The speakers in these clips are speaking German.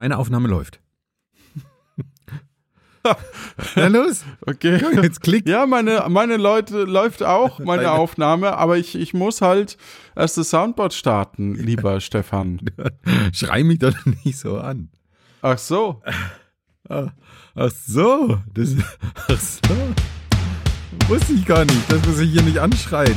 Eine Aufnahme läuft. Na los. Okay. Jetzt klick. Ja, meine, meine Leute läuft auch, meine Aufnahme, aber ich, ich muss halt erst das Soundboard starten, lieber Stefan. Schrei mich doch nicht so an. Ach so. Ach so. Das, ach so. Wusste ich gar nicht, dass man sich hier nicht anschreit.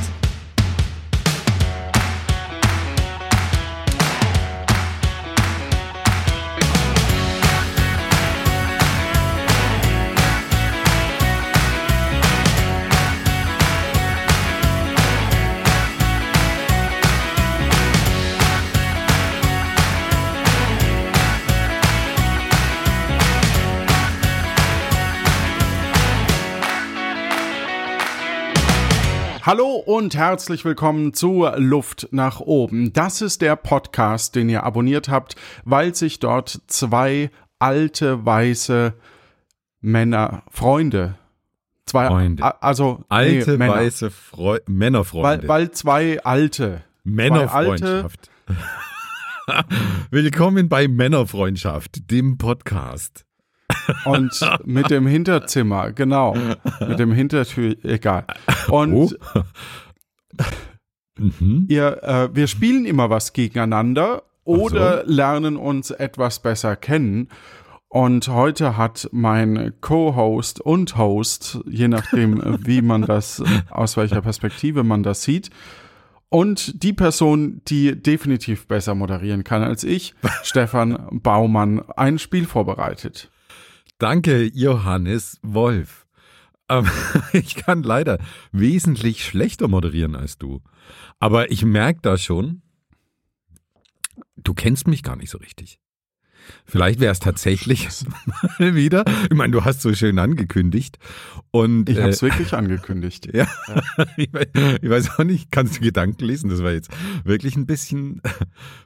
Und herzlich willkommen zu Luft nach oben. Das ist der Podcast, den ihr abonniert habt, weil sich dort zwei alte, weiße Männer, Freunde, zwei, Freunde. also Alte, nee, Männer. weiße Freu Männerfreunde. weil, weil zwei alte, Männerfreundschaft. Willkommen bei Männerfreundschaft, dem Podcast. Und mit dem Hinterzimmer, genau, mit dem Hintertür, egal. Und Oh. mhm. ihr, äh, wir spielen immer was gegeneinander oder lernen uns etwas besser kennen. Und heute hat mein Co-Host und Host, je nachdem, wie man das, aus welcher Perspektive man das sieht, und die Person, die definitiv besser moderieren kann als ich, Stefan Baumann, ein Spiel vorbereitet. Danke, Johannes Wolf. Ähm, ich kann leider wesentlich schlechter moderieren als du. Aber ich merke da schon, du kennst mich gar nicht so richtig. Vielleicht wäre es tatsächlich mal wieder. Ich meine, du hast so schön angekündigt. Und Ich habe äh, es wirklich angekündigt. ja, ich, weiß, ich weiß auch nicht, kannst du Gedanken lesen? Das war jetzt wirklich ein bisschen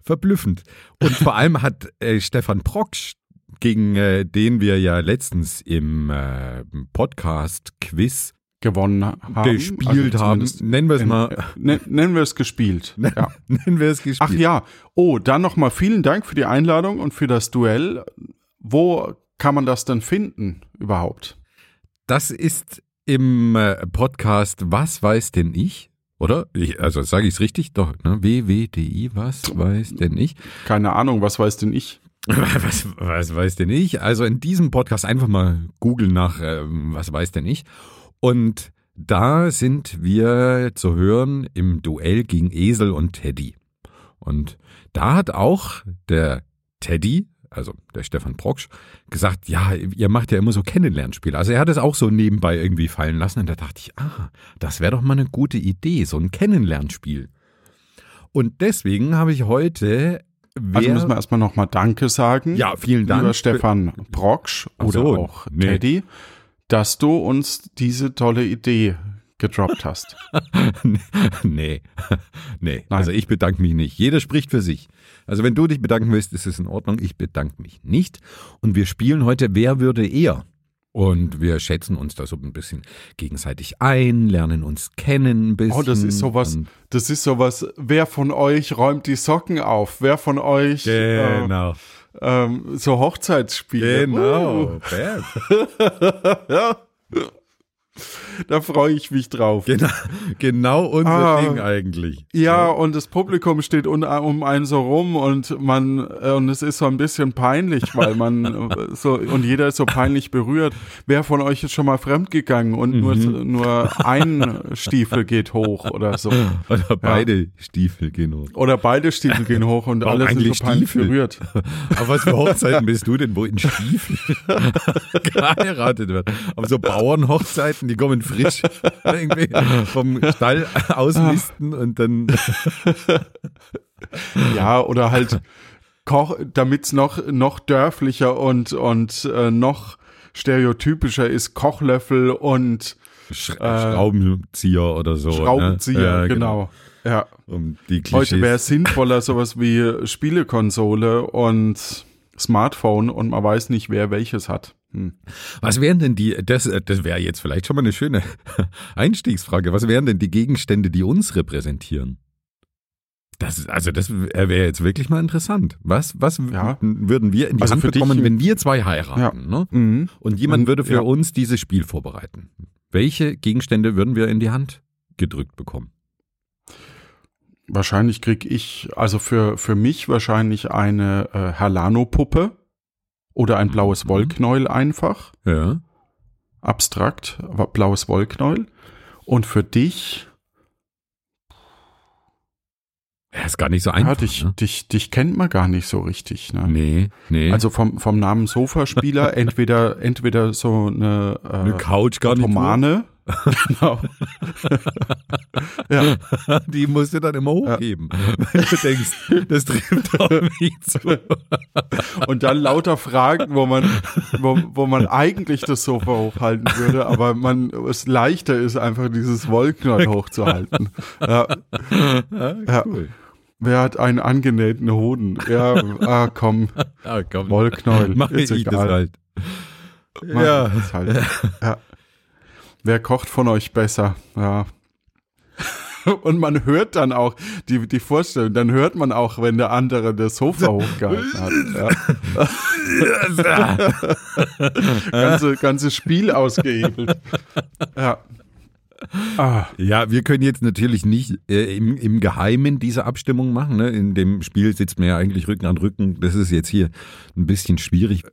verblüffend. Und vor allem hat äh, Stefan Proksch, gegen äh, den wir ja letztens im äh, Podcast-Quiz Gewonnen haben. gespielt also haben, nennen wir es mal, äh, nen- Nennen wir es gespielt. Ja. nennen wir es gespielt. Ach ja, oh, dann nochmal vielen Dank für die Einladung und für das Duell. Wo kann man das denn finden überhaupt? Das ist im äh, Podcast Was weiß denn ich? Oder? Ich, also sage ich es richtig? Doch, ne? WWDI, was weiß denn ich? Keine Ahnung, was weiß denn ich? Was, was weiß denn ich? Also in diesem Podcast einfach mal googeln nach, ähm, was weiß denn ich? Und da sind wir zu hören im Duell gegen Esel und Teddy. Und da hat auch der Teddy, also der Stefan Proksch, gesagt, ja, ihr macht ja immer so Kennenlernspiele. Also er hat es auch so nebenbei irgendwie fallen lassen und da dachte ich, ah, das wäre doch mal eine gute Idee, so ein Kennenlernspiel. Und deswegen habe ich heute Also wer- müssen wir erstmal nochmal Danke sagen. ja, vielen Dank. Lieber Stefan Brocksch oder so, auch nee. Teddy, dass du uns diese tolle Idee gedroppt hast. nee, nee. Also ich bedanke mich nicht. Jeder spricht für sich. Also wenn du dich bedanken willst, ist es in Ordnung. Ich bedanke mich nicht. Und wir spielen heute Wer würde eher? Und wir schätzen uns da so ein bisschen gegenseitig ein, lernen uns kennen ein bisschen. Oh, das ist sowas, das ist sowas, wer von euch räumt die Socken auf? Wer von euch Genau. äh, ähm, so Hochzeitsspiele? Genau. Uh, ja. Da freue ich mich drauf. Genau, genau unser Ah. Ding eigentlich. Ja, und das Publikum steht un, um einen so rum und man äh, und es ist so ein bisschen peinlich, weil man äh, so und jeder ist so peinlich berührt. Wer von euch ist schon mal fremdgegangen und nur Mhm. nur ein Stiefel geht hoch oder so Oder beide Stiefel, genau. oder beide Stiefel gehen hoch und Warum alle sind so peinlich Stiefel? berührt. Auf was für Hochzeiten bist du denn, wo in Stiefel geheiratet wird? Auf so Bauernhochzeiten, die kommen frisch irgendwie vom Stall ausmisten und dann Ja, oder halt Koch, damit's noch noch dörflicher und und äh, noch stereotypischer ist Kochlöffel und Sch Schraubenzieher oder so. Schraubenzieher, ne? Ja, genau. Ja. Um Heute wäre es sinnvoller sowas wie Spielekonsole und Smartphone und man weiß nicht, wer welches hat. Hm. Was wären denn die, das, das wäre jetzt vielleicht schon mal eine schöne Einstiegsfrage, was wären denn die Gegenstände, die uns repräsentieren? Das, also das wäre jetzt wirklich mal interessant. Was, was Ja. würden wir in die Also Hand dich bekommen, wenn wir zwei heiraten? Ne? Mhm. Und jemand Und- würde für ja. uns dieses Spiel vorbereiten. Welche Gegenstände würden wir in die Hand gedrückt bekommen? Wahrscheinlich krieg ich, also für, für mich wahrscheinlich eine äh, Herlano-Puppe oder ein blaues Mhm. Wollknäuel einfach. Ja. Abstrakt, aber blaues Wollknäuel. Und für dich, Ja, ist gar nicht so ja, einfach. dich, ne? dich, dich kennt man gar nicht so richtig. Ne? Nee, nee. Also vom, vom Namen Sofaspieler entweder, entweder so eine, äh, eine Couch gar nicht. Genau. ja, Die musst du dann immer hochheben. Wenn du denkst, das trifft auf mich zu. und dann lauter Fragen, wo man, wo, wo man eigentlich das Sofa hochhalten würde, aber man, es leichter ist, einfach dieses Wollknäuel hochzuhalten. Ja. Ja. Cool. Wer hat einen angenähten Hoden? Ja, ah, komm, Ah, komm. Wollknäuel. Mach ich ist das egal. halt. Mach Ja. das halt. ja. Wer kocht von euch besser? Ja. Und man hört dann auch die, die Vorstellung, dann hört man auch, wenn der andere das Sofa hochgehalten hat. Ja. ganze, ganze Spiel ausgehebelt. Ja. Ah, Ja, wir können jetzt natürlich nicht äh, im, im Geheimen diese Abstimmung machen. Ne? In dem Spiel sitzt man ja eigentlich Rücken an Rücken. Das ist jetzt hier ein bisschen schwierig.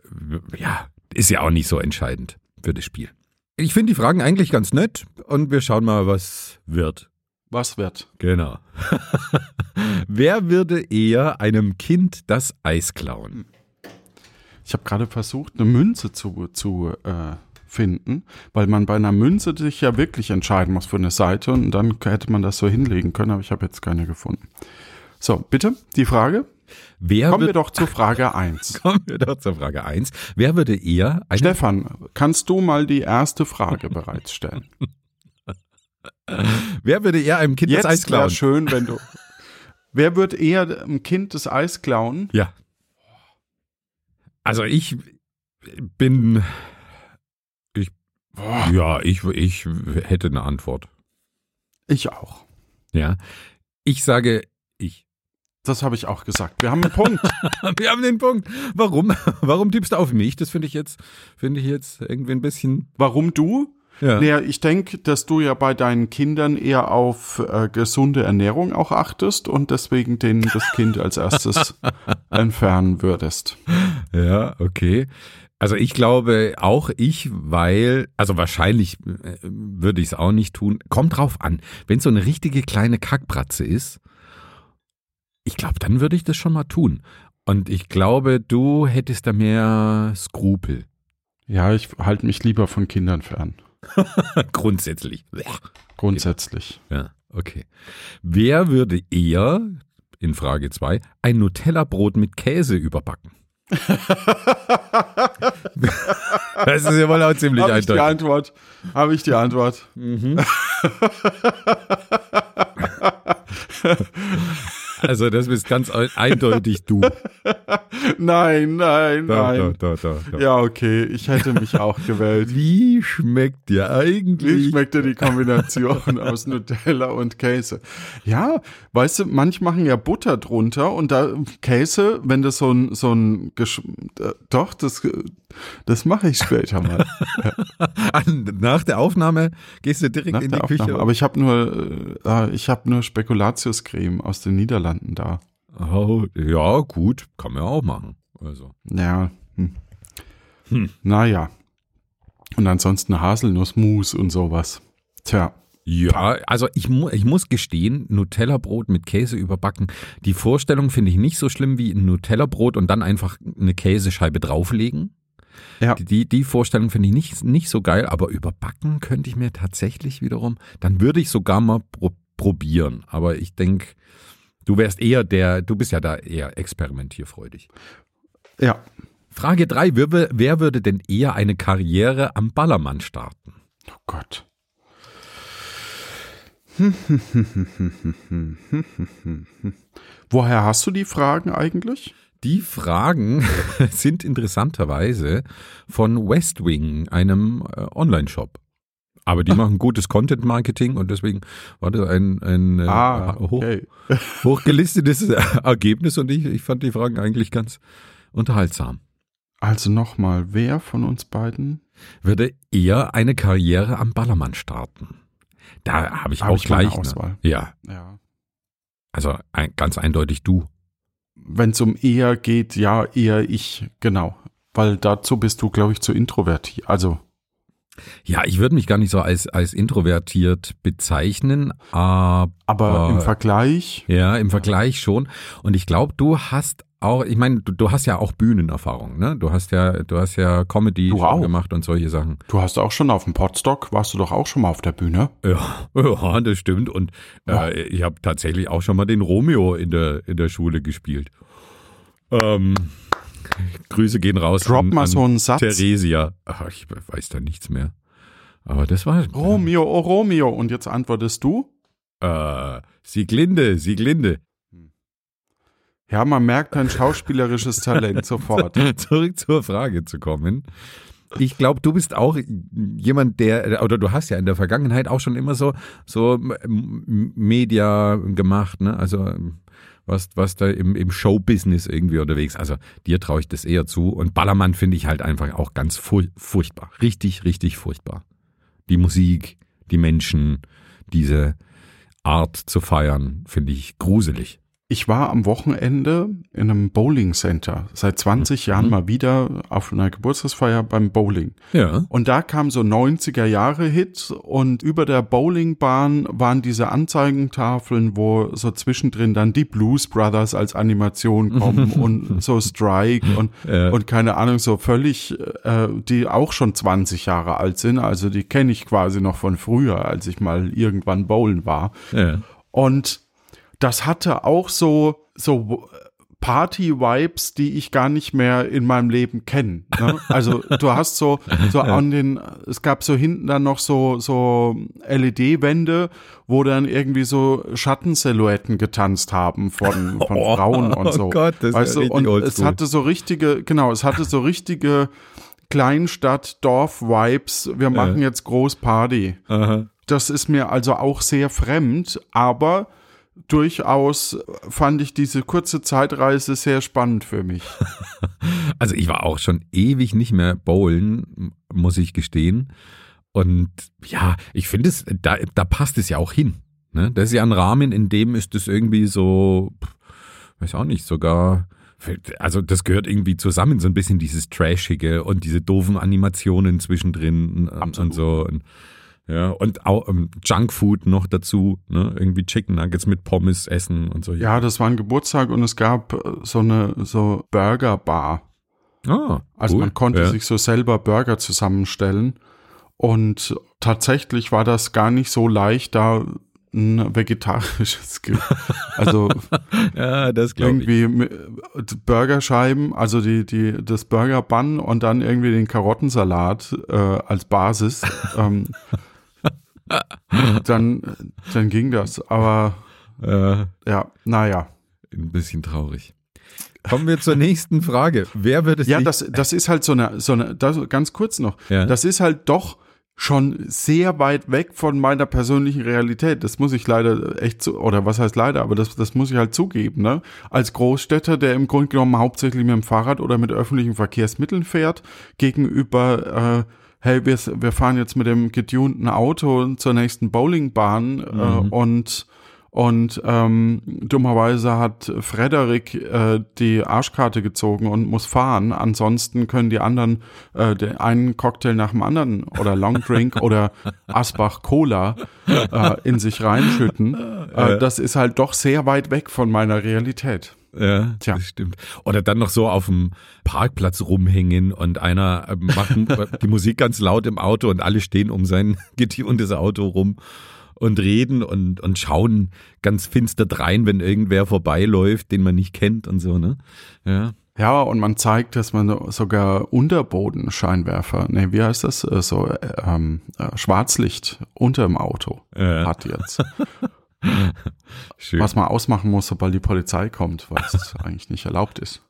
Ja, ist ja auch nicht so entscheidend für das Spiel. Ich finde die Fragen eigentlich ganz nett und wir schauen mal, was wird. was wird? Genau. Wer würde eher einem Kind das Eis klauen? Ich habe gerade versucht, eine Münze zu, zu äh, finden, weil man bei einer Münze sich ja wirklich entscheiden muss für eine Seite und dann hätte man das so hinlegen können, aber ich habe jetzt keine gefunden. So, bitte, die Frage. Wer Kommen wir doch zur Frage 1. kommen wir doch zur Frage 1. Wer würde eher einem Stefan, kannst du mal die erste Frage bereits stellen? Wer würde eher einem Kind das Eis Jetzt wäre klauen? schön, wenn du. Wer wird eher dem Kind das Eis klauen? Ja. Also ich bin. Ich. Ja, ich, ich hätte eine Antwort. Ich auch. Ja. Ich sage. Das habe ich auch gesagt. Wir haben einen Punkt. Wir haben den Punkt. Warum? Warum tippst du auf mich? Das finde ich jetzt, finde ich jetzt irgendwie ein bisschen. Warum du? Ja. Naja, ich denke, dass du ja bei deinen Kindern eher auf äh, gesunde Ernährung auch achtest und deswegen denen das Kind als erstes entfernen würdest. Ja, okay. Also ich glaube auch ich, weil, also wahrscheinlich äh, würde ich es auch nicht tun. Kommt drauf an. Wenn es so eine richtige kleine Kackbratze ist, ich glaube, dann würde ich das schon mal tun. Und ich glaube, du hättest da mehr Skrupel. Ja, ich halte mich lieber von Kindern fern. Grundsätzlich. Grundsätzlich. Ja, okay. Wer würde eher, in Frage 2, ein Nutella-Brot mit Käse überbacken? das ist ja wohl auch ziemlich Habe ich die eindeutig. Antwort? Habe ich die Antwort? Also das bist ganz eindeutig du. Nein, nein, Da, nein. da, da, da, da. Ja, okay, ich hätte mich auch gewählt. Wie schmeckt dir Wie eigentlich? schmeckt dir die Kombination aus Nutella und Käse? Ja, weißt du, manche machen ja Butter drunter und da Käse, wenn das so ein, so ein, Gesch äh, doch, das, das mache ich später mal. Nach der Aufnahme gehst du direkt nach in die Küche. Aufnahme. Aber ich habe nur, äh, ich habe nur Spekulatiuscreme aus den Niederlanden da. oh, ja, gut, kann man auch machen. Also. Ja. Hm. Hm. Naja. Und ansonsten Haselnussmus und sowas. Tja. Ja, also ich, mu ich muss gestehen, Nutella-Brot mit Käse überbacken, die Vorstellung finde ich nicht so schlimm wie ein Nutella-Brot und dann einfach eine Käsescheibe drauflegen. Ja. Die, die Vorstellung finde ich nicht, nicht so geil, aber überbacken könnte ich mir tatsächlich wiederum, dann würde ich sogar mal pro probieren. Aber ich denke, du wärst eher der, du bist ja da eher experimentierfreudig. Ja. Frage drei: wer, wer würde denn eher eine Karriere am Ballermann starten? Oh Gott. Woher hast du die Fragen eigentlich? Die Fragen sind interessanterweise von Westwing, einem äh, Online-Shop. Aber die machen gutes Content-Marketing und deswegen war das ein, ein äh, Ah, hoch, okay. hochgelistetes Ergebnis und ich, ich fand die Fragen eigentlich ganz unterhaltsam. Also nochmal, wer von uns beiden? Würde eher eine Karriere am Ballermann starten? Da habe ich Hab auch ich gleich. Auswahl. Ne? Ja, Ja. also ein, ganz eindeutig du. Wenn es um eher geht, ja, eher ich, genau. Weil dazu bist du, glaube ich, zu introvertiert. Also, Ja, ich würde mich gar nicht so als, als introvertiert bezeichnen, aber aber im Vergleich, ja, im Vergleich schon. Und ich glaube, du hast auch, ich meine, du, du hast ja auch Bühnenerfahrung, ne? Du hast ja, du hast ja Comedy gemacht und solche Sachen. du hast auch schon auf dem Podstock, warst du doch auch schon mal auf der Bühne. Ja, ja das stimmt. Und äh, ich habe tatsächlich auch schon mal den Romeo in der, in der Schule gespielt. Ähm, Grüße gehen raus Drop an, mal so einen Satz. Theresia. Ach, ich weiß da nichts mehr. Aber das war Romeo, oh Romeo. Und jetzt antwortest du? Äh, Sieglinde, Sieglinde. Ja, man merkt dein schauspielerisches Talent sofort. Zurück zur Frage zu kommen. Ich glaube, du bist auch jemand, der, oder du hast ja in der Vergangenheit auch schon immer so, so Media gemacht, ne? Also was, was da im, im Showbusiness irgendwie unterwegs. Also dir traue ich das eher zu. Und Ballermann finde ich halt einfach auch ganz furch furchtbar. Richtig, richtig furchtbar. Die Musik, die Menschen, diese Art zu feiern, finde ich gruselig. Ich war am Wochenende in einem Bowling Center. Seit 20 Jahren mal wieder auf einer Geburtstagsfeier beim Bowling. Ja. Und da kam so 90er Jahre Hit und über der Bowlingbahn waren diese Anzeigentafeln, wo so zwischendrin dann die Blues Brothers als Animation kommen und so Strike und, Ja. und keine Ahnung, so völlig, äh, die auch schon 20 Jahre alt sind. Also die kenne ich quasi noch von früher, als ich mal irgendwann bowlen war. ja. Und das hatte auch so, so Party-Vibes, die ich gar nicht mehr in meinem Leben kenne. Ne? Also du hast so, so an den, es gab so hinten dann noch so, so LED-Wände, wo dann irgendwie so Schattensilhouetten getanzt haben von, von Oh, Frauen und so. oh Gott, das ist weißt ja du, und richtig es oldschool. hatte so richtige, genau, es hatte so richtige Kleinstadt-Dorf-Vibes. Wir machen jetzt groß Party. Aha. Das ist mir also auch sehr fremd, aber durchaus fand ich diese kurze Zeitreise sehr spannend für mich. Also ich war auch schon ewig nicht mehr bowlen, muss ich gestehen. Und ja, ich finde es, da, da passt es ja auch hin. Ne? Das ist ja ein Rahmen, in dem ist es irgendwie so, weiß auch nicht, sogar, also das gehört irgendwie zusammen, so ein bisschen dieses Trashige und diese doofen Animationen zwischendrin und, Absolut. und so. Und, ja, und auch ähm, Junkfood noch dazu, ne? irgendwie Chicken Nuggets mit Pommes essen und so. Ja, das war ein Geburtstag und es gab äh, so eine so Burger Bar. ah, Also cool. man konnte ja. sich so selber Burger zusammenstellen und tatsächlich war das gar nicht so leicht, da ein vegetarisches, Ge also Ja, das irgendwie Burgerscheiben, also die, die, das Burger Bun und dann irgendwie den Karottensalat äh, als Basis. ähm, dann, dann ging das. Aber Äh, ja, naja. ein bisschen traurig. Kommen wir zur nächsten Frage. Wer würde Ja, sich das, das ist halt so eine, so eine, das, ganz kurz noch. Ja. Das ist halt doch schon sehr weit weg von meiner persönlichen Realität. Das muss ich leider echt zu, oder was heißt leider, aber das, das muss ich halt zugeben, ne? Als Großstädter, der im Grunde genommen hauptsächlich mit dem Fahrrad oder mit öffentlichen Verkehrsmitteln fährt, gegenüber, äh, hey, wir, wir fahren jetzt mit dem getunten Auto zur nächsten Bowlingbahn äh, und und ähm, dummerweise hat Frederik äh, die Arschkarte gezogen und muss fahren. Ansonsten können die anderen äh, den einen Cocktail nach dem anderen oder Long Drink oder Asbach Cola äh, in sich reinschütten. Äh, das ist halt doch sehr weit weg von meiner Realität. Ja, Tja. das stimmt. Oder dann noch so auf dem Parkplatz rumhängen und einer äh, macht die Musik ganz laut im Auto und alle stehen um sein getuntes Auto rum und reden und, und schauen ganz finster drein, wenn irgendwer vorbeiläuft, den man nicht kennt und so, ne? Ja. Ja, und man zeigt, dass man sogar Unterbodenscheinwerfer, nee, wie heißt das? Äh, So äh, ähm, äh, Schwarzlicht unter dem Auto Ja. hat jetzt. Schön. Was man ausmachen muss, sobald die Polizei kommt, weil es eigentlich nicht erlaubt ist.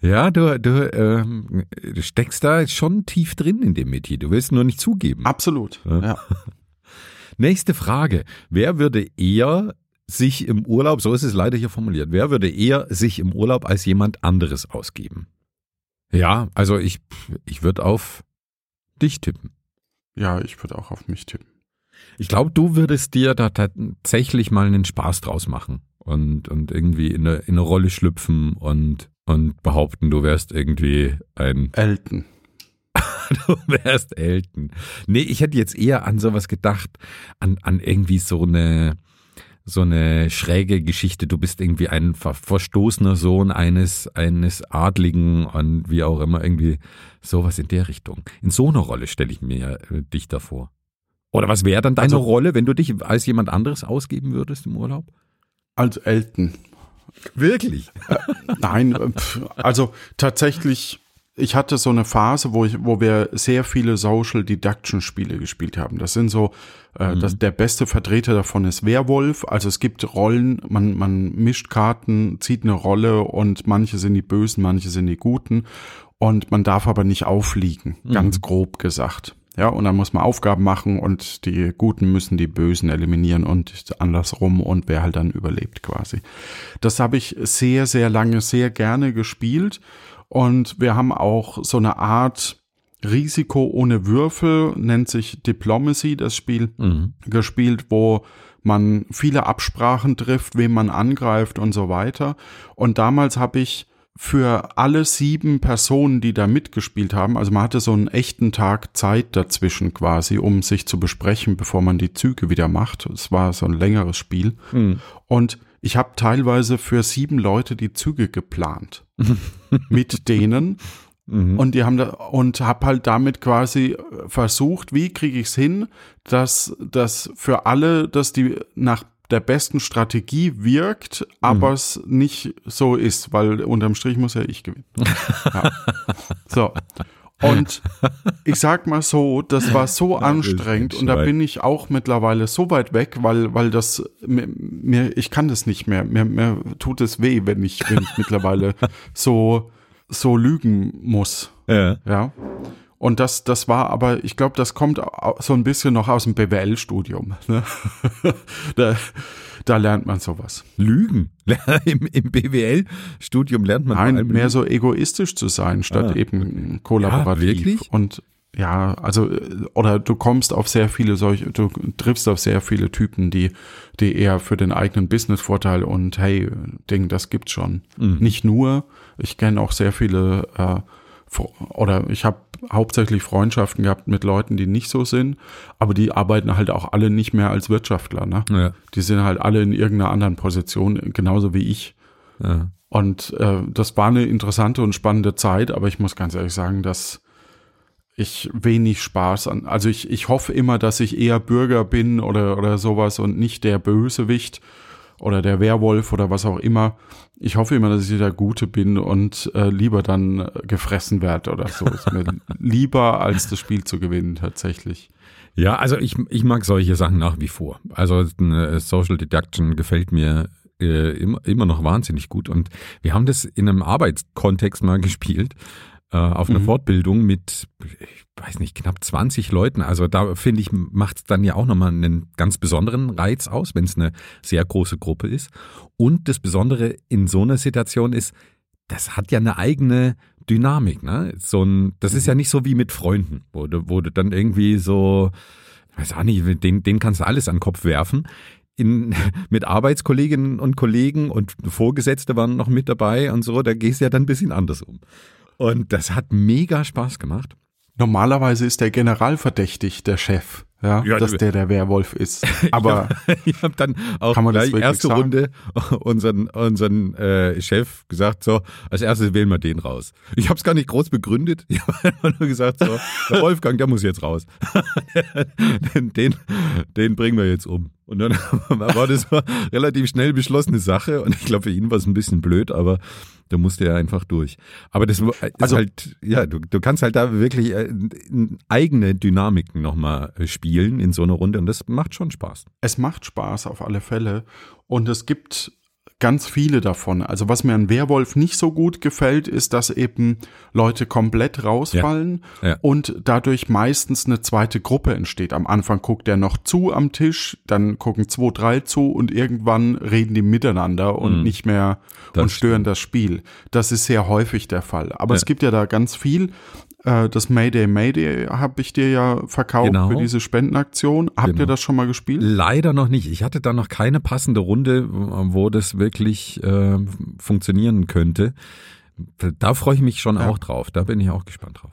Ja, du, du, ähm, du steckst da schon tief drin in dem Metier. Du willst nur nicht zugeben. Absolut. Ja. Ja. Nächste Frage. Wer würde eher sich im Urlaub, so ist es leider hier formuliert, wer würde eher sich im Urlaub als jemand anderes ausgeben? Ja, also ich, ich würde auf dich tippen. Ja, ich würde auch auf mich tippen. Ich glaube, du würdest dir da tatsächlich mal einen Spaß draus machen und, und irgendwie in eine, in eine Rolle schlüpfen und, und behaupten, du wärst irgendwie ein, Elton. du wärst Elton. Nee, ich hätte jetzt eher an sowas gedacht, an, an irgendwie so eine, so eine schräge Geschichte. Du bist irgendwie ein ver verstoßener Sohn eines, eines Adligen und wie auch immer, irgendwie sowas in der Richtung. In so einer Rolle stelle ich mir äh, dich davor. Oder was wäre dann deine Also- Rolle, wenn du dich als jemand anderes ausgeben würdest im Urlaub? Als Elton. Wirklich? Nein, äh, pf, also tatsächlich, ich hatte so eine Phase, wo, ich, wo wir sehr viele Social Deduction Spiele gespielt haben. Das sind so, äh, das, der beste Vertreter davon ist Werwolf. Also es gibt Rollen, man, man mischt Karten, zieht eine Rolle und manche sind die Bösen, manche sind die Guten. Und man darf aber nicht aufliegen, ganz grob gesagt. Ja, und dann muss man Aufgaben machen und die Guten müssen die Bösen eliminieren und andersrum und wer halt dann überlebt quasi. Das habe ich sehr, sehr lange, sehr gerne gespielt und wir haben auch so eine Art Risiko ohne Würfel, nennt sich Diplomacy, das Spiel, Mhm. gespielt, wo man viele Absprachen trifft, wem man angreift und so weiter. Und damals habe ich für alle sieben Personen, die da mitgespielt haben, also man hatte so einen echten Tag Zeit dazwischen quasi, um sich zu besprechen, bevor man die Züge wieder macht. Es war so ein längeres Spiel. Und ich habe teilweise für sieben Leute die Züge geplant. mit denen. Und die haben da, und habe halt damit quasi versucht, wie kriege ich es hin, dass das für alle, dass die nach der besten Strategie wirkt, aber es nicht so ist, weil unterm Strich muss ja ich gewinnen. Ja. So. Und ich sag mal so, das war so anstrengend und da bin ich auch mittlerweile so weit weg, weil, weil das mir, mir ich kann das nicht mehr. Mir, mir tut es weh, wenn ich, wenn ich mittlerweile so, so lügen muss. Ja. Ja. Und das, das war aber, ich glaube, das kommt so ein bisschen noch aus dem BWL-Studium. Ne? da, da lernt man sowas. Lügen. Im, im BWL-Studium lernt man Nein, mehr Lügen. so egoistisch zu sein, statt Ah, eben kollaborativ. Ja, wirklich? Und ja, also, oder du kommst auf sehr viele solche, du triffst auf sehr viele Typen, die, die eher für den eigenen Business-Vorteil und hey, Ding, das gibt's schon. Mhm. Nicht nur, ich kenne auch sehr viele, äh, oder ich habe hauptsächlich Freundschaften gehabt mit Leuten, die nicht so sind, aber die arbeiten halt auch alle nicht mehr als Wirtschaftler, ne? Ja, Die sind halt alle in irgendeiner anderen Position, genauso wie ich. ja. Und äh, das war eine interessante und spannende Zeit, aber ich muss ganz ehrlich sagen, dass ich wenig Spaß an. Also ich, ich hoffe immer, dass ich eher Bürger bin oder, oder sowas und nicht der Bösewicht oder der Werwolf oder was auch immer. Ich hoffe immer, dass ich der Gute bin und äh, lieber dann äh, gefressen werde oder so. Ist mir lieber, als das Spiel zu gewinnen, tatsächlich. Ja, also ich, ich mag solche Sachen nach wie vor. Also eine Social Deduction gefällt mir äh, immer, immer noch wahnsinnig gut. Und wir haben das in einem Arbeitskontext mal gespielt, äh, auf einer Mhm. Fortbildung mit, ich weiß nicht, knapp 20 Leuten. Also da finde ich, macht es dann ja auch nochmal einen ganz besonderen Reiz aus, wenn es eine sehr große Gruppe ist. Und das Besondere in so einer Situation ist, das hat ja eine eigene Dynamik, ne? So ein, das ist ja nicht so wie mit Freunden, wo du, wo du dann irgendwie so, weiß auch nicht, den, den kannst du alles an den Kopf werfen. In, mit Arbeitskolleginnen und Kollegen und Vorgesetzte waren noch mit dabei und so, da gehst du ja dann ein bisschen anders um. Und das hat mega Spaß gemacht. Normalerweise ist der Generalverdächtig der Chef, ja, Ja, dass der der Werwolf ist. Aber ich habe dann auch Kann man das gleich wirklich erste sagen? Runde unseren, unseren äh, Chef gesagt, so, als erstes wählen wir den raus. Ich habe es gar nicht groß begründet. Ich habe einfach nur gesagt, so, der Wolfgang, der muss jetzt raus. den, den, bringen wir jetzt um. Und dann war das so relativ schnell beschlossene Sache. Und ich glaube, für ihn war es ein bisschen blöd, aber da musste er einfach durch. Aber das ist Also- halt, ja, du, du kannst halt da wirklich äh, eigene Dynamiken nochmal spielen in so einer Runde und das macht schon Spaß. es macht Spaß auf alle Fälle. Und es gibt ganz viele davon. Also was mir an Werwolf nicht so gut gefällt, ist, dass eben Leute komplett rausfallen Ja, ja. und dadurch meistens eine zweite Gruppe entsteht. Am Anfang guckt er noch zu am Tisch, dann gucken zwei, drei zu und irgendwann reden die miteinander und nicht mehr Mhm. Das und stören das Spiel. Das ist sehr häufig der Fall. Aber Ja. es gibt ja da ganz viel. Äh, Das Mayday Mayday habe ich dir ja verkauft Genau. für diese Spendenaktion. Habt Genau. ihr das schon mal gespielt? Leider noch nicht. Ich hatte da noch keine passende Runde, wo das wirklich äh, funktionieren könnte. Da freue ich mich schon Ja. auch drauf. Da bin ich auch gespannt drauf.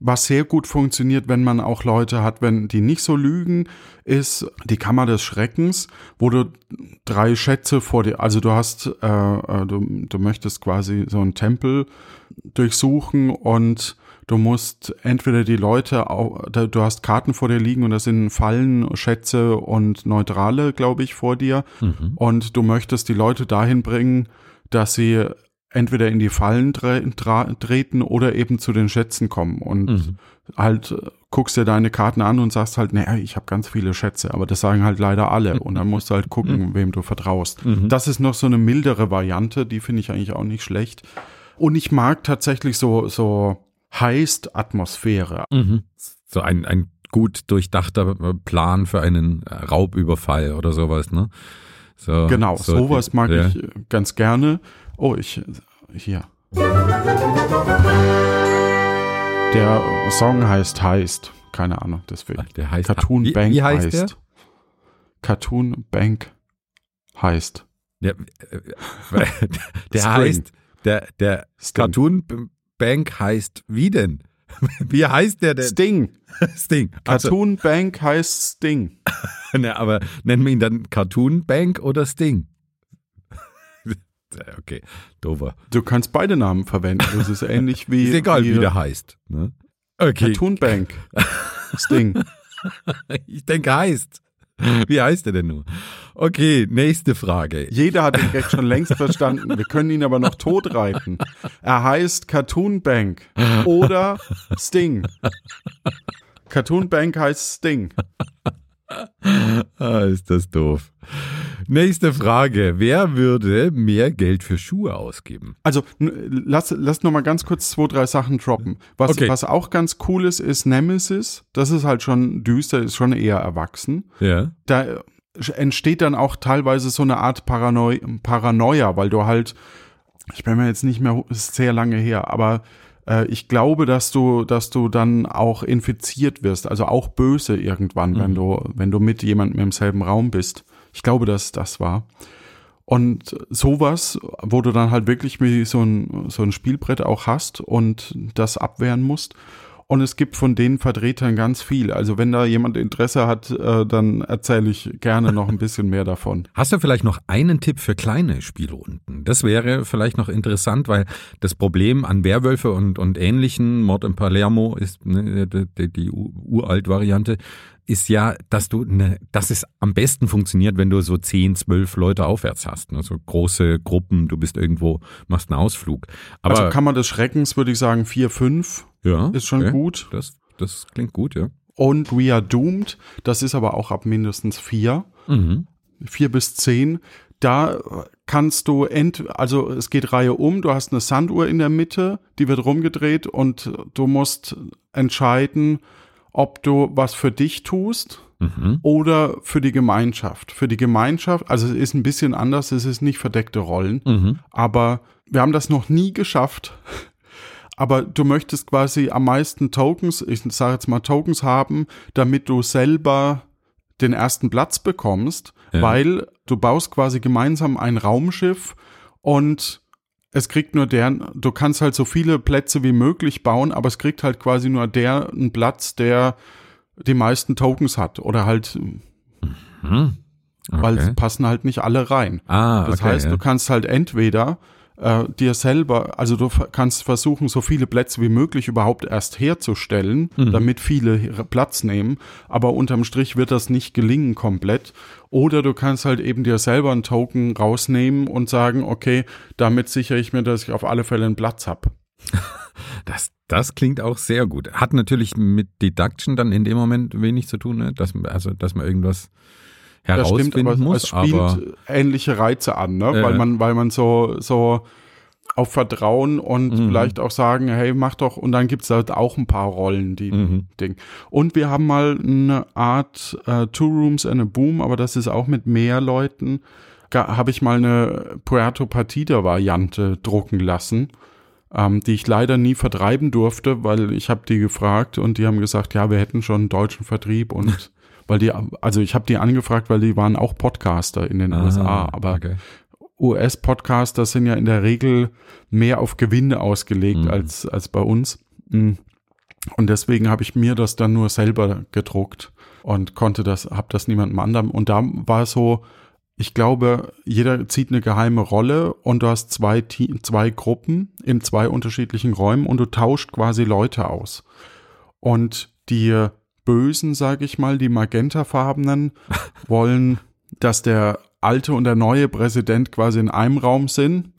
Was sehr gut funktioniert, wenn man auch Leute hat, wenn die nicht so lügen, ist die Kammer des Schreckens, wo du drei Schätze vor dir, also du hast, äh, äh, du, du möchtest quasi so einen Tempel durchsuchen und du musst entweder die Leute, du hast Karten vor dir liegen und das sind Fallen, Schätze und Neutrale, glaube ich, vor dir und du möchtest die Leute dahin bringen, dass sie entweder in die Fallen treten oder eben zu den Schätzen kommen und Mhm. halt äh, guckst dir deine Karten an und sagst halt, naja, ich habe ganz viele Schätze, aber das sagen halt leider alle und dann musst du halt gucken, wem du vertraust. Das ist noch so eine mildere Variante, die finde ich eigentlich auch nicht schlecht. Und ich mag tatsächlich so so Heist-Atmosphäre. So ein, ein gut durchdachter Plan für einen Raubüberfall oder sowas, ne? So, Genau, so sowas mag ja. ich äh, ganz gerne. Oh, ich hier. Der Song heißt Heist, keine Ahnung, deswegen. Der heißt Cartoon wie, Bank wie heißt heißt. der? Cartoon Bank heißt. Der, äh, der heißt, der, der Sting. Cartoon Bank heißt wie denn? Wie heißt der denn? Sting. Sting. Also, Cartoon Bank heißt Sting. ne, aber nennen wir ihn dann Cartoon Bank oder Sting? okay, dover. Du kannst beide Namen verwenden. Das ist ähnlich wie. Ist egal, wie der heißt. Ne? Okay, Cartoon Bank. Sting. ich denke heißt. Wie heißt er denn nur? Okay, nächste Frage. Jeder hat den Gag schon längst verstanden. Wir können ihn aber noch totreiten. Er heißt Cartoon Bank oder Sting. Cartoon Bank heißt Sting. Ah, ist das doof. Nächste Frage. Wer würde mehr Geld für Schuhe ausgeben? Also lass, lass noch mal ganz kurz zwei, drei Sachen droppen. Was, Okay. was auch ganz cool ist, ist Nemesis. Das ist halt schon düster, ist schon eher erwachsen. Ja. Da entsteht dann auch teilweise so eine Art Paranoi Paranoia, weil du halt, ich bin mir jetzt nicht mehr, ist sehr lange her, aber äh, ich glaube, dass du, dass du dann auch infiziert wirst, also auch böse irgendwann, wenn du, wenn du mit jemandem im selben Raum bist. Ich glaube, dass das war. Und sowas, wo du dann halt wirklich wie so ein, so ein Spielbrett auch hast und das abwehren musst. Und es gibt von den Vertretern ganz viel. Also wenn da jemand Interesse hat, äh, dann erzähle ich gerne noch ein bisschen mehr davon. Hast du vielleicht noch einen Tipp für kleine Spielrunden? Das wäre vielleicht noch interessant, weil das Problem an Werwölfe und, und ähnlichen, Mord in Palermo ist ne, die, die, die uralt Variante, ist ja, dass du, ne, dass es am besten funktioniert, wenn du so 10, 12 Leute aufwärts hast. Ne? So große Gruppen, du bist irgendwo, machst einen Ausflug. Aber also Kammer des Schreckens würde ich sagen vier, fünf ja, ist schon okay. gut. Das, das klingt gut, ja. Und We Are Doomed, das ist aber auch ab mindestens vier. Mhm. vier bis zehn. Da kannst du ent, also es geht Reihe um, du hast eine Sanduhr in der Mitte, die wird rumgedreht und du musst entscheiden, ob du was für dich tust Mhm. oder für die Gemeinschaft. Für die Gemeinschaft, also es ist ein bisschen anders, es ist nicht verdeckte Rollen, Mhm. aber wir haben das noch nie geschafft. Aber du möchtest quasi am meisten Tokens, ich sage jetzt mal Tokens haben, damit du selber den ersten Platz bekommst, Ja. weil du baust quasi gemeinsam ein Raumschiff und es kriegt nur der, du kannst halt so viele Plätze wie möglich bauen, aber es kriegt halt quasi nur der einen Platz, der die meisten Tokens hat oder halt, Mhm. weil es Okay. passen halt nicht alle rein. Ah, Das okay, heißt, ja. du kannst halt entweder äh, dir selber, also du kannst versuchen, so viele Plätze wie möglich überhaupt erst herzustellen, Mhm. damit viele Platz nehmen, aber unterm Strich wird das nicht gelingen komplett. Oder du kannst halt eben dir selber einen Token rausnehmen und sagen, okay, damit sichere ich mir, dass ich auf alle Fälle einen Platz habe. Das, das klingt auch sehr gut. Hat natürlich mit Deduction dann in dem Moment wenig zu tun, ne? dass, also, dass man irgendwas herausfinden das stimmt, aber muss. Es spielt aber ähnliche Reize an, ne? Ja. weil man, weil man so, so auf Vertrauen und Mhm. vielleicht auch sagen, hey, mach doch, und dann gibt's halt auch ein paar Rollen, die Mhm. Ding. Und wir haben mal eine Art äh, Two Rooms and a Boom, aber das ist auch mit mehr Leuten. Habe ich mal eine Puerto Partida Variante drucken lassen, ähm, die ich leider nie vertreiben durfte, weil ich habe die gefragt und die haben gesagt, ja, wir hätten schon einen deutschen Vertrieb und weil die, also ich habe die angefragt, weil die waren auch Podcaster in den USA, aber okay. US-Podcaster sind ja in der Regel mehr auf Gewinne ausgelegt Mhm. als, als bei uns. Mm. Und deswegen habe ich mir das dann nur selber gedruckt und konnte das, habe das niemandem anderem. Und da war so, ich glaube, jeder zieht eine geheime Rolle und du hast zwei, zwei Gruppen in zwei unterschiedlichen Räumen und du tauscht quasi Leute aus. Und die Bösen, sage ich mal, die magentafarbenen, wollen, dass der alte und der neue Präsident quasi in einem Raum sind.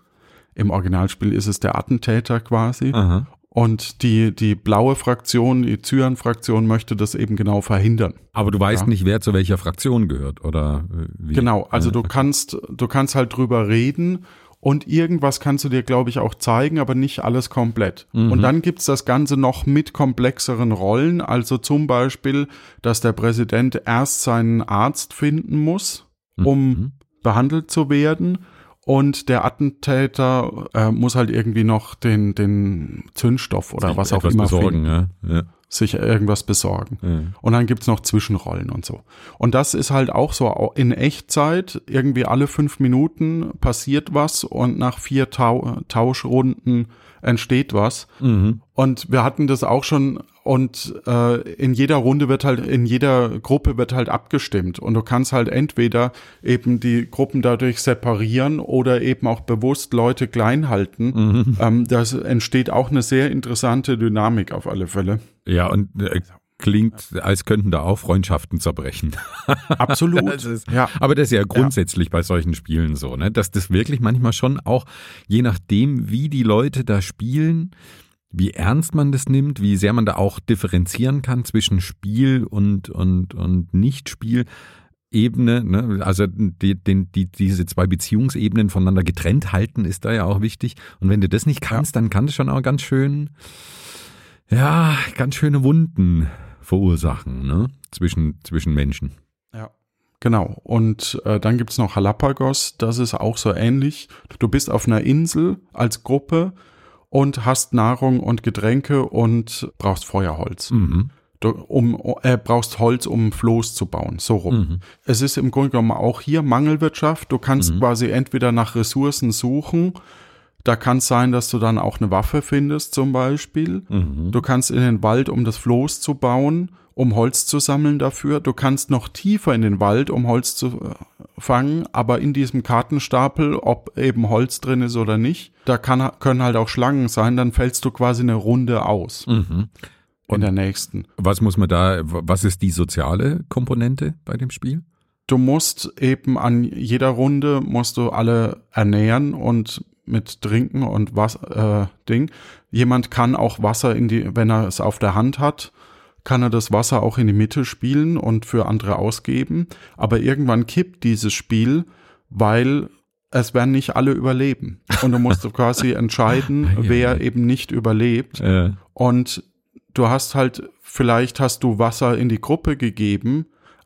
Im Originalspiel ist es der Attentäter quasi. Aha. Und die, die blaue Fraktion, die Zyan-Fraktion möchte das eben genau verhindern. Aber du weißt Ja. nicht, wer zu welcher Fraktion gehört, oder äh, wie? Genau, also du kannst, du kannst halt drüber reden und irgendwas kannst du dir, glaube ich, auch zeigen, aber nicht alles komplett. Mhm. Und dann gibt's das Ganze noch mit komplexeren Rollen, also zum Beispiel, dass der Präsident erst seinen Arzt finden muss, um Mhm. behandelt zu werden. Und der Attentäter äh, muss halt irgendwie noch den, den Zündstoff oder Sich was auch immer besorgen, finden, ja. ja. sich irgendwas besorgen. ja. Und dann gibt's noch Zwischenrollen und so. Und das ist halt auch so in Echtzeit, irgendwie alle fünf Minuten passiert was und nach vier Tau Tauschrunden entsteht was. Mhm. Und wir hatten das auch schon und äh, in jeder Runde wird halt, in jeder Gruppe wird halt abgestimmt. Und du kannst halt entweder eben die Gruppen dadurch separieren oder eben auch bewusst Leute klein halten. Mhm. Ähm, das entsteht auch eine sehr interessante Dynamik auf alle Fälle. Ja, und äh, klingt, als könnten da auch Freundschaften zerbrechen. Absolut. Ist- ja. Aber das ist ja grundsätzlich bei solchen Spielen so, ne? dass das wirklich manchmal schon auch, je nachdem, wie die Leute da spielen, wie ernst man das nimmt, wie sehr man da auch differenzieren kann zwischen Spiel und, und, und Nicht-Spiel. Ebene, ne? also die, den, die, diese zwei Beziehungsebenen voneinander getrennt halten, ist da ja auch wichtig. Und wenn du das nicht kannst, dann kann das schon auch ganz schön, ja, ganz schöne Wunden verursachen, ne? Zwischen, zwischen Menschen. Ja. Genau. Und äh, dann gibt's noch Galapagos, das ist auch so ähnlich. Du bist auf einer Insel als Gruppe und hast Nahrung und Getränke und brauchst Feuerholz. Mhm. Du um, äh, brauchst Holz, um Floß zu bauen, so rum. Mhm. Es ist im Grunde genommen auch hier Mangelwirtschaft. Du kannst Mhm. quasi entweder nach Ressourcen suchen. Da kann es sein, dass du dann auch eine Waffe findest, zum Beispiel. Mhm. Du kannst in den Wald, um das Floß zu bauen, um Holz zu sammeln dafür. Du kannst noch tiefer in den Wald, um Holz zu äh, fangen, aber in diesem Kartenstapel, ob eben Holz drin ist oder nicht, da kann, können halt auch Schlangen sein, dann fällst du quasi eine Runde aus Mhm. in der nächsten. Was muss man da, was ist die soziale Komponente bei dem Spiel? Du musst eben an jeder Runde musst du alle ernähren und mit Trinken und was äh, Ding. Jemand kann auch Wasser in die, wenn er es auf der Hand hat, kann er das Wasser auch in die Mitte spielen und für andere ausgeben. Aber irgendwann kippt dieses Spiel, weil es werden nicht alle überleben. Und du musst quasi entscheiden, wer eben nicht überlebt. Äh, Und du hast halt, vielleicht hast du Wasser in die Gruppe gegeben,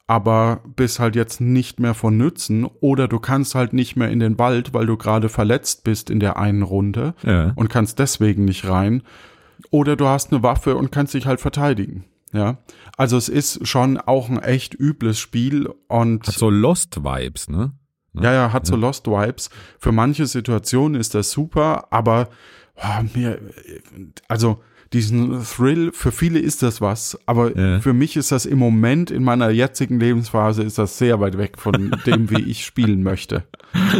aber bist halt jetzt nicht mehr von Nützen oder du kannst halt nicht mehr in den Wald, weil du gerade verletzt bist in der einen Runde ja. und kannst deswegen nicht rein. Oder du hast eine Waffe und kannst dich halt verteidigen. Ja, also es ist schon auch ein echt übles Spiel und Hat so Lost-Vibes, ne? ja, ja, hat so Lost Vibes. Für manche Situationen ist das super, aber boah, mir, also diesen Thrill, für viele ist das was, aber Ja. für mich ist das im Moment in meiner jetzigen Lebensphase ist das sehr weit weg von dem, wie ich spielen möchte.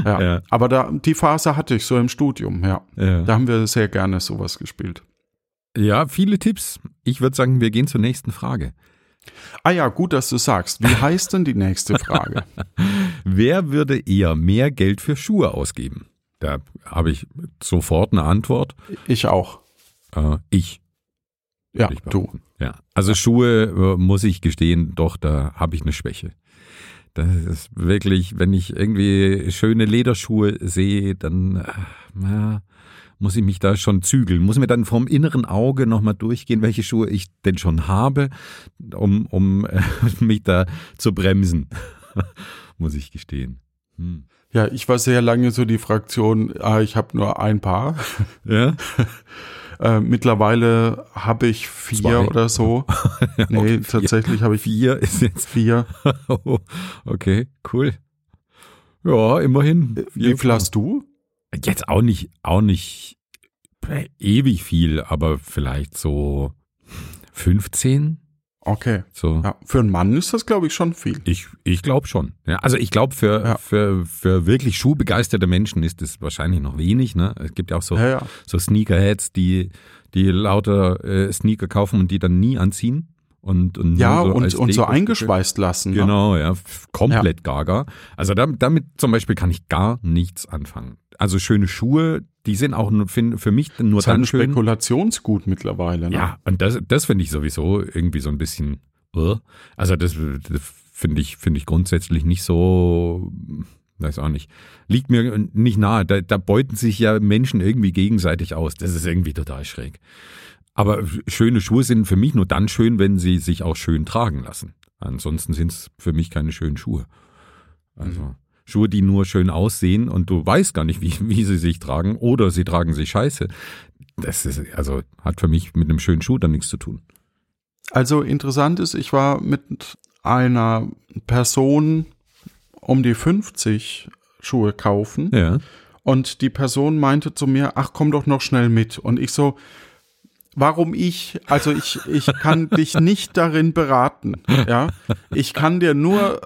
Ja. Ja. Aber da, die Phase hatte ich so im Studium, ja. Ja. Da haben wir sehr gerne sowas gespielt. ja, viele Tipps. Ich würde sagen, wir gehen zur nächsten Frage. Ah ja, gut, dass du sagst. Wie heißt denn die nächste Frage? Wer würde eher mehr Geld für Schuhe ausgeben? Da habe ich sofort eine Antwort. Ich auch. Äh, ich. Ja, ich du. Ja. Also Schuhe, äh, muss ich gestehen, doch, da habe ich eine Schwäche. Das ist wirklich, wenn ich irgendwie schöne Lederschuhe sehe, dann äh, ja, muss ich mich da schon zügeln. Muss mir dann vom inneren Auge nochmal durchgehen, welche Schuhe ich denn schon habe, um, um äh, mich da zu bremsen. muss ich gestehen. Hm. Ja, ich war sehr lange so die Fraktion, ah, ich habe nur ein Paar. Ja. Äh, mittlerweile habe ich vier Zwei. oder so. nee, okay, tatsächlich habe ich vier. Ist jetzt vier. okay, cool. Ja, immerhin. Äh, wie viel hast du? Jetzt auch nicht, auch nicht ewig viel, aber vielleicht so 15. Okay. So. Ja, für einen Mann ist das, glaube ich, schon viel. Ich, ich glaube schon. Ja, also ich glaube, für, ja. für, für wirklich schuhbegeisterte Menschen ist das wahrscheinlich noch wenig. Ne? Es gibt ja auch so, ja, so Sneakerheads, die, die lauter äh, Sneaker kaufen und die dann nie anziehen. Und, und ja, so und, und so eingeschweißt lassen. Ne? Genau, ja, komplett gaga. Also damit, damit zum Beispiel kann ich gar nichts anfangen. Also schöne Schuhe, die sind auch nur, für mich nur das dann ist schön. Spekulationsgut mittlerweile. Ne? Ja, und das, das finde ich sowieso irgendwie so ein bisschen. Uh, also das, das finde ich, finde ich grundsätzlich nicht so, weiß auch nicht. Liegt mir nicht nahe. Da, da beuten sich ja Menschen irgendwie gegenseitig aus. Das ist irgendwie total schräg. Aber schöne Schuhe sind für mich nur dann schön, wenn sie sich auch schön tragen lassen. Ansonsten sind es für mich keine schönen Schuhe. Also. Mhm. Schuhe, die nur schön aussehen und du weißt gar nicht, wie, wie sie sich tragen oder sie tragen sich scheiße. Das ist, also hat für mich mit einem schönen Schuh dann nichts zu tun. Also interessant ist, ich war mit einer Person um die 50 Schuhe kaufen. Ja. Und die Person meinte zu mir, ach komm doch noch schnell mit. Und ich so, warum ich, also ich, ich kann dich nicht darin beraten, ja. Ich kann dir nur,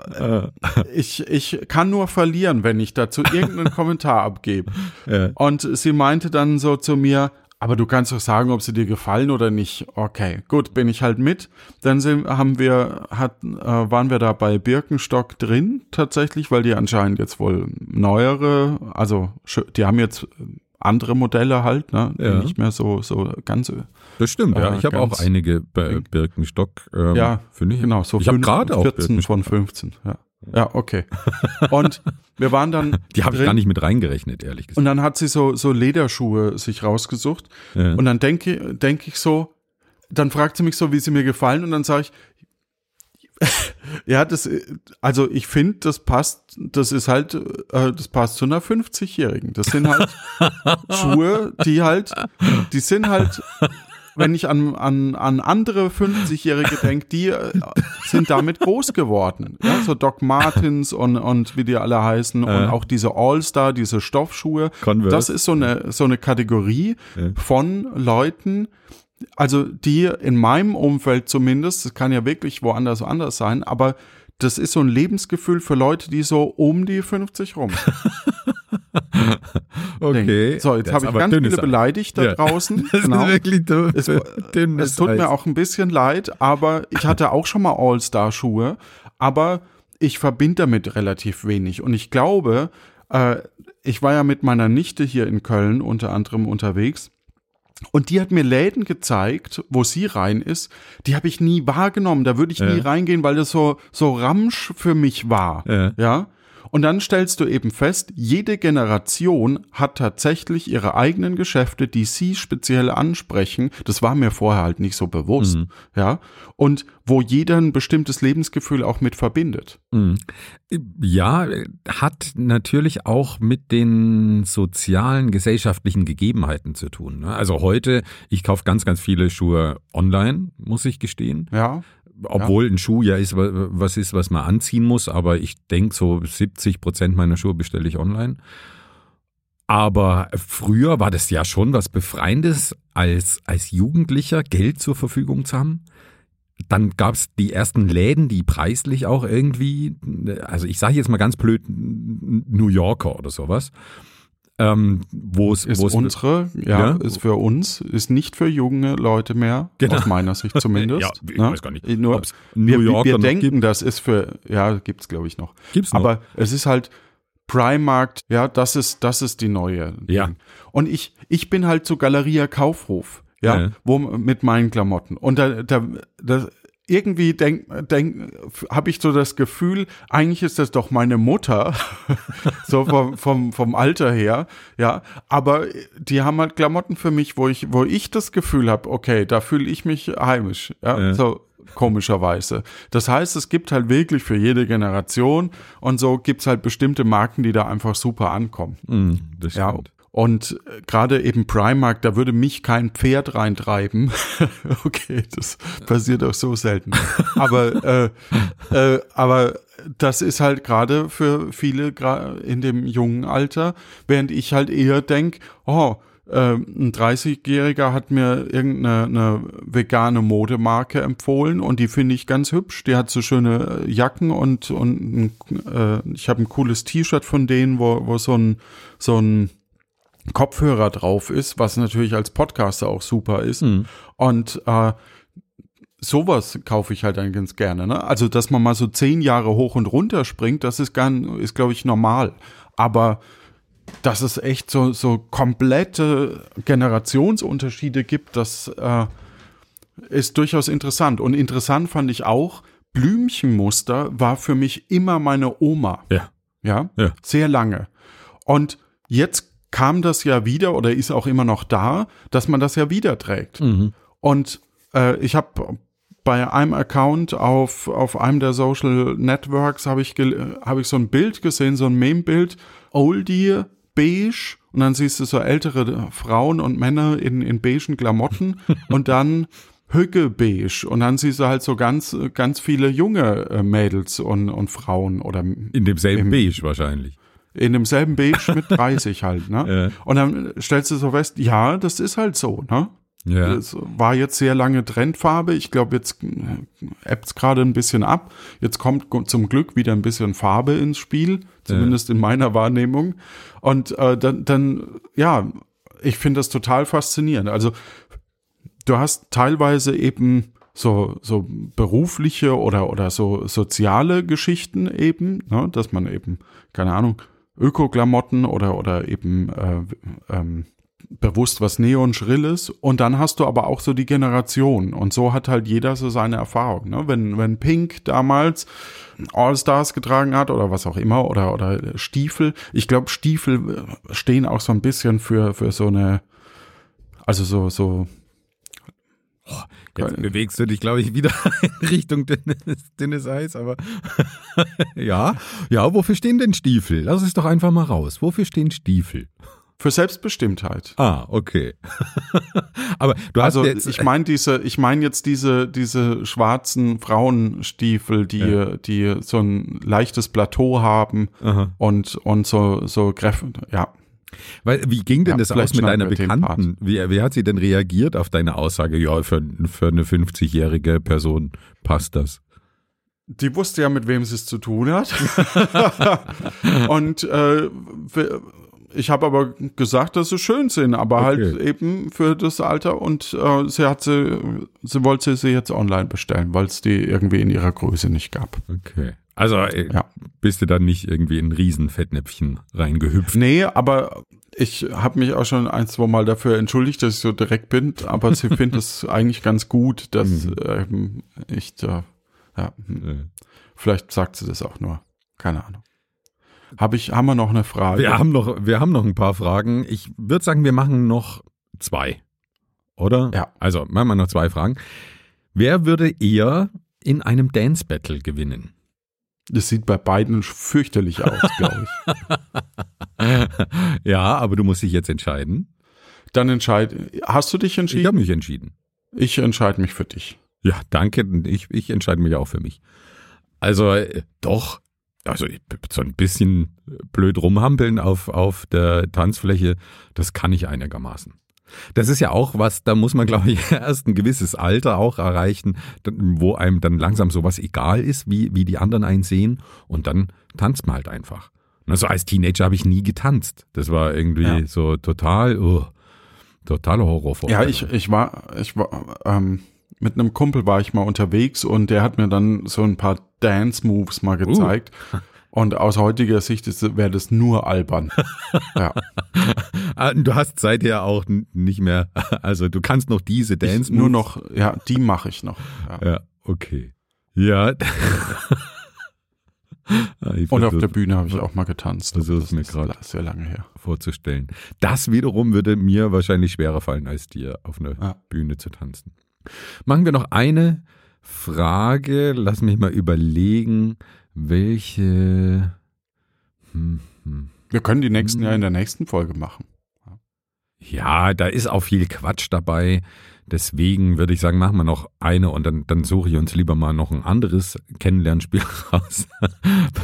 ich, ich kann nur verlieren, wenn ich dazu irgendeinen Kommentar abgebe. Ja. Und sie meinte dann so zu mir, aber du kannst doch sagen, ob sie dir gefallen oder nicht. Okay, gut, bin ich halt mit. Dann sind, haben wir, hat, äh, waren wir da bei Birkenstock drin tatsächlich, weil die anscheinend jetzt wohl neuere, also die haben jetzt andere Modelle halt, ne? Ja. Nicht mehr so, so ganz. Das stimmt, äh, ja. Ich habe auch einige bei Birkenstock. Ähm, ja, finde ich. Genau, so ich habe gerade auch 14 von 15, ja. Ja, okay. Und wir waren dann. Die habe ich gar nicht mit reingerechnet, ehrlich gesagt. Und dann hat sie so, so Lederschuhe sich rausgesucht. Ja. Und dann denke denk ich so, dann fragt sie mich so, wie sie mir gefallen. Und dann sage ich, ja, das, also ich finde, das passt, das ist halt, äh, das passt zu einer 50-Jährigen. Das sind halt Schuhe, die halt, die sind halt, wenn ich an, an, an andere 50-Jährige denke, die äh, sind damit groß geworden. Ja, so Doc Martens und, und wie die alle heißen äh. und auch diese All-Star, diese Stoffschuhe. Converse. Das ist so eine, so eine Kategorie von Leuten, also die in meinem Umfeld zumindest, das kann ja wirklich woanders anders sein, aber das ist so ein Lebensgefühl für Leute, die so um die 50 rum. okay. So, jetzt habe ich ganz viele beleidigt da ja. draußen. Das genau. ist wirklich dünn. Es, es tut mir auch ein bisschen leid, aber ich hatte auch schon mal All-Star-Schuhe, aber ich verbinde damit relativ wenig. Und ich glaube, äh, ich war ja mit meiner Nichte hier in Köln unter anderem unterwegs und die hat mir Läden gezeigt, wo sie rein ist. Die habe ich nie wahrgenommen. Da würde ich ja. nie reingehen, weil das so, so Ramsch für mich war. Ja. ja. Und dann stellst du eben fest, jede Generation hat tatsächlich ihre eigenen Geschäfte, die sie speziell ansprechen. Das war mir vorher halt nicht so bewusst. Mhm. Ja. Und wo jeder ein bestimmtes Lebensgefühl auch mit verbindet. Mhm. Ja, hat natürlich auch mit den sozialen, gesellschaftlichen Gegebenheiten zu tun. Ne? Also heute, ich kaufe ganz, ganz viele Schuhe online, muss ich gestehen. Ja obwohl ja. ein Schuh ja ist, was ist, was man anziehen muss, aber ich denke, so 70 Prozent meiner Schuhe bestelle ich online. Aber früher war das ja schon was Befreiendes, als, als Jugendlicher Geld zur Verfügung zu haben. Dann gab es die ersten Läden, die preislich auch irgendwie, also ich sage jetzt mal ganz blöd, New Yorker oder sowas ähm, wo es ist unsere, ja, ja, ist für uns, ist nicht für junge Leute mehr, genau. aus meiner Sicht zumindest. ja, ich ne? weiß gar nicht. Nur, New wir, wir denken, gibt. das ist für, ja, gibt's glaube ich noch. Gibt's noch. Aber es ist halt Primarkt, ja, das ist, das ist die neue. Ja. Ding. Und ich, ich bin halt zu Galeria Kaufhof, ja, ja, wo mit meinen Klamotten. Und da, da, da irgendwie denk, denk, habe ich so das Gefühl, eigentlich ist das doch meine Mutter, so vom, vom, vom Alter her, ja. Aber die haben halt Klamotten für mich, wo ich, wo ich das Gefühl habe, okay, da fühle ich mich heimisch, ja. ja. So komischerweise. Das heißt, es gibt halt wirklich für jede Generation und so gibt's halt bestimmte Marken, die da einfach super ankommen. Mm, das ja, und äh, gerade eben Primark, da würde mich kein Pferd reintreiben. okay, das passiert auch so selten. Aber, äh, äh, aber das ist halt gerade für viele in dem jungen Alter, während ich halt eher denk, oh, äh, ein 30-Jähriger hat mir irgendeine eine vegane Modemarke empfohlen und die finde ich ganz hübsch. Die hat so schöne Jacken und, und äh, ich habe ein cooles T-Shirt von denen, wo, wo so ein, so ein Kopfhörer drauf ist, was natürlich als Podcaster auch super ist. Mhm. Und äh, sowas kaufe ich halt dann ganz gerne. Ne? Also, dass man mal so zehn Jahre hoch und runter springt, das ist, gar, ist glaube ich, normal. Aber dass es echt so, so komplette Generationsunterschiede gibt, das äh, ist durchaus interessant. Und interessant fand ich auch, Blümchenmuster war für mich immer meine Oma. Ja. Ja. ja. Sehr lange. Und jetzt kam das ja wieder oder ist auch immer noch da, dass man das ja wieder trägt. Mhm. Und äh, ich habe bei einem Account auf, auf einem der Social Networks habe ich, hab ich so ein Bild gesehen, so ein Meme-Bild, Oldie, beige, und dann siehst du so ältere Frauen und Männer in, in beigen Klamotten und dann Hücke beige und dann siehst du halt so ganz, ganz viele junge äh, Mädels und, und Frauen oder in demselben im, Beige wahrscheinlich in demselben Beige mit 30 halt, ne? Ja. Und dann stellst du so fest, ja, das ist halt so, ne? Ja. Das war jetzt sehr lange Trendfarbe. Ich glaube, jetzt ebbt es gerade ein bisschen ab. Jetzt kommt zum Glück wieder ein bisschen Farbe ins Spiel, zumindest ja. in meiner Wahrnehmung. Und äh, dann, dann, ja, ich finde das total faszinierend. Also du hast teilweise eben so, so berufliche oder, oder so soziale Geschichten eben, ne, dass man eben, keine Ahnung, Öko-Klamotten oder, oder eben äh, ähm, bewusst was neon schrilles und dann hast du aber auch so die Generation. Und so hat halt jeder so seine Erfahrung, ne? Wenn wenn Pink damals All Stars getragen hat oder was auch immer oder oder Stiefel, ich glaube Stiefel stehen auch so ein bisschen für für so eine also so so Oh, jetzt bewegst du dich, glaube ich, wieder in Richtung dünnes, dünnes Eis, aber ja, ja, wofür stehen denn Stiefel? Lass es doch einfach mal raus. Wofür stehen Stiefel? Für Selbstbestimmtheit. Ah, okay. aber du hast also, jetzt ich meine diese, ich meine jetzt diese diese schwarzen Frauenstiefel, die ja. die so ein leichtes Plateau haben Aha. und und so so Kräfte, ja. Weil, wie ging denn ja, das aus mit deiner Bekannten? Wie, wie hat sie denn reagiert auf deine Aussage, ja, für, für eine 50-jährige Person passt das? Die wusste ja, mit wem sie es zu tun hat. und äh, ich habe aber gesagt, dass sie schön sind, aber halt okay. halt eben für das Alter. Und äh, sie hat sie, sie wollte sie jetzt online bestellen, weil es die irgendwie in ihrer Größe nicht gab. Okay. Also äh, ja. bist du dann nicht irgendwie in ein Riesenfettnäpfchen reingehüpft? Nee, aber ich habe mich auch schon ein, zwei Mal dafür entschuldigt, dass ich so direkt bin, aber sie findet es eigentlich ganz gut, dass mhm. ähm, ich da, ja, hm. ja, vielleicht sagt sie das auch nur. Keine Ahnung. Hab ich, haben wir noch eine Frage? Wir haben noch, wir haben noch ein paar Fragen. Ich würde sagen, wir machen noch zwei. Oder? Ja. Also, machen wir noch zwei Fragen. Wer würde eher in einem Dance Battle gewinnen? Das sieht bei beiden fürchterlich aus, glaube ich. ja, aber du musst dich jetzt entscheiden. Dann entscheid. Hast du dich entschieden? Ich habe mich entschieden. Ich entscheide mich für dich. Ja, danke. Ich, ich entscheide mich auch für mich. Also äh, doch, also so ein bisschen blöd rumhampeln auf, auf der Tanzfläche, das kann ich einigermaßen. Das ist ja auch was, da muss man, glaube ich, erst ein gewisses Alter auch erreichen, wo einem dann langsam sowas egal ist, wie, wie die anderen einen sehen. Und dann tanzt man halt einfach. Also als Teenager habe ich nie getanzt. Das war irgendwie ja. so total, oh, totaler Horror. Ja, ich, ich war, ich war, ähm, mit einem Kumpel war ich mal unterwegs und der hat mir dann so ein paar Dance Moves mal uh. gezeigt. Uh. Und aus heutiger Sicht wäre das nur albern. ja. Ah, du hast seither auch nicht mehr, also du kannst noch diese Dance Moves. Nur noch, ja, die mache ich noch. Ja. ja. Okay. Ja. Ah, Und auf der Bühne habe ich auch mal getanzt. Also das ist mir gerade sehr lange her vorzustellen. Das wiederum würde mir wahrscheinlich schwerer fallen, als dir auf einer ja. Bühne zu tanzen. Machen wir noch eine Frage. Lass mich mal überlegen, welche. Hm, hm. Wir können die nächsten hm. ja in der nächsten Folge machen. Ja, da ist auch viel Quatsch dabei. Deswegen würde ich sagen, machen wir noch eine und dann, dann suche ich uns lieber mal noch ein anderes Kennenlernspiel raus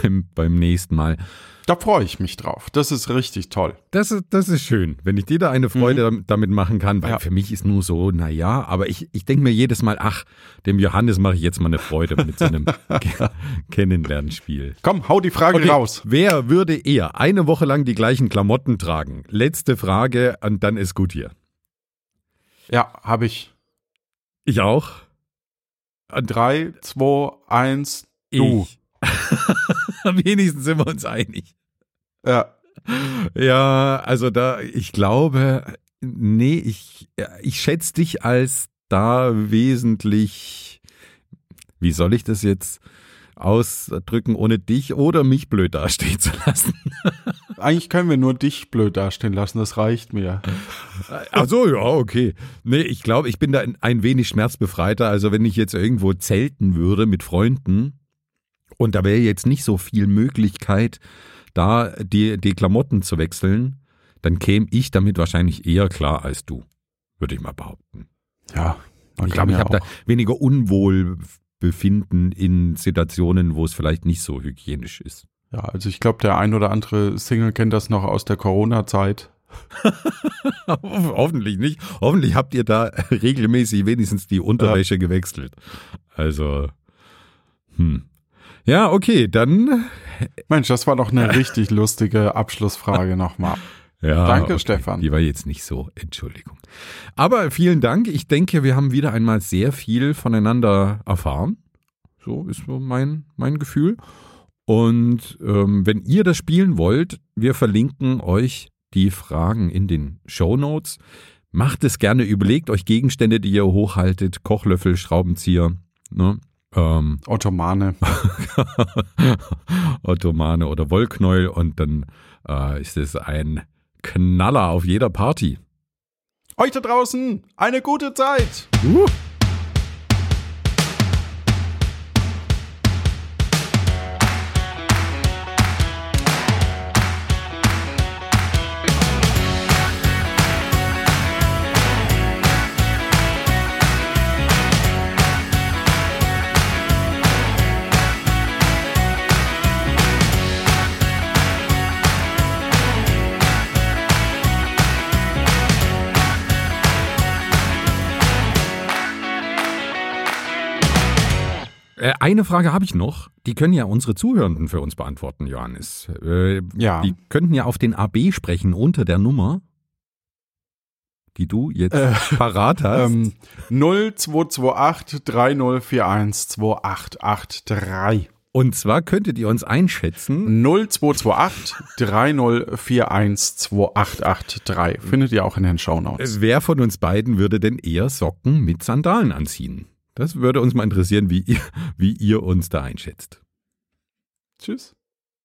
beim, beim nächsten Mal. Da freue ich mich drauf. Das ist richtig toll. Das ist, das ist schön, wenn ich dir da eine Freude mhm. damit machen kann, weil ja. für mich ist nur so, naja, aber ich, ich denke mir jedes Mal, ach, dem Johannes mache ich jetzt mal eine Freude mit so einem Kennenlernspiel. Komm, hau die Frage okay. raus. Wer würde eher eine Woche lang die gleichen Klamotten tragen? Letzte Frage und dann ist gut hier. Ja, habe ich. Ich auch. Drei, zwei, eins, du. Am wenigsten sind wir uns einig. Ja. Ja, also da, ich glaube, nee, ich, ich schätze dich als da wesentlich, wie soll ich das jetzt ausdrücken, ohne dich oder mich blöd dastehen zu lassen? Eigentlich können wir nur dich blöd dastehen lassen, das reicht mir. Ach so, ja, okay. Nee, ich glaube, ich bin da ein wenig schmerzbefreiter. Also wenn ich jetzt irgendwo zelten würde mit Freunden und da wäre jetzt nicht so viel Möglichkeit, da die, die Klamotten zu wechseln, dann käme ich damit wahrscheinlich eher klar als du, würde ich mal behaupten. Ja, ich glaube, ich habe da weniger Unwohlbefinden in Situationen, wo es vielleicht nicht so hygienisch ist. Ja, also ich glaube, der ein oder andere Single kennt das noch aus der Corona-Zeit. Hoffentlich nicht. Hoffentlich habt ihr da regelmäßig wenigstens die Unterwäsche ja. gewechselt. Also, hm. Ja, okay, dann. Mensch, das war doch eine richtig lustige Abschlussfrage nochmal. Ja, Danke, okay. Stefan. Die war jetzt nicht so, Entschuldigung. Aber vielen Dank. Ich denke, wir haben wieder einmal sehr viel voneinander erfahren. So ist so mein, mein Gefühl. Und ähm, wenn ihr das spielen wollt, wir verlinken euch die Fragen in den Show Notes. Macht es gerne, überlegt euch Gegenstände, die ihr hochhaltet, Kochlöffel, Schraubenzieher, ne? ähm, Ottomane. Ottomane oder Wollknäuel und dann äh, ist es ein Knaller auf jeder Party. Euch da draußen eine gute Zeit. Uh. Eine Frage habe ich noch. Die können ja unsere Zuhörenden für uns beantworten, Johannes. Äh, ja. Die könnten ja auf den AB sprechen unter der Nummer, die du jetzt äh, parat hast. Ähm, 0228 3041 2883. Und zwar könntet ihr uns einschätzen. 0228 3041 2883. Findet ihr auch in den Shownotes. Wer von uns beiden würde denn eher Socken mit Sandalen anziehen? Das würde uns mal interessieren, wie ihr, wie ihr uns da einschätzt. Tschüss.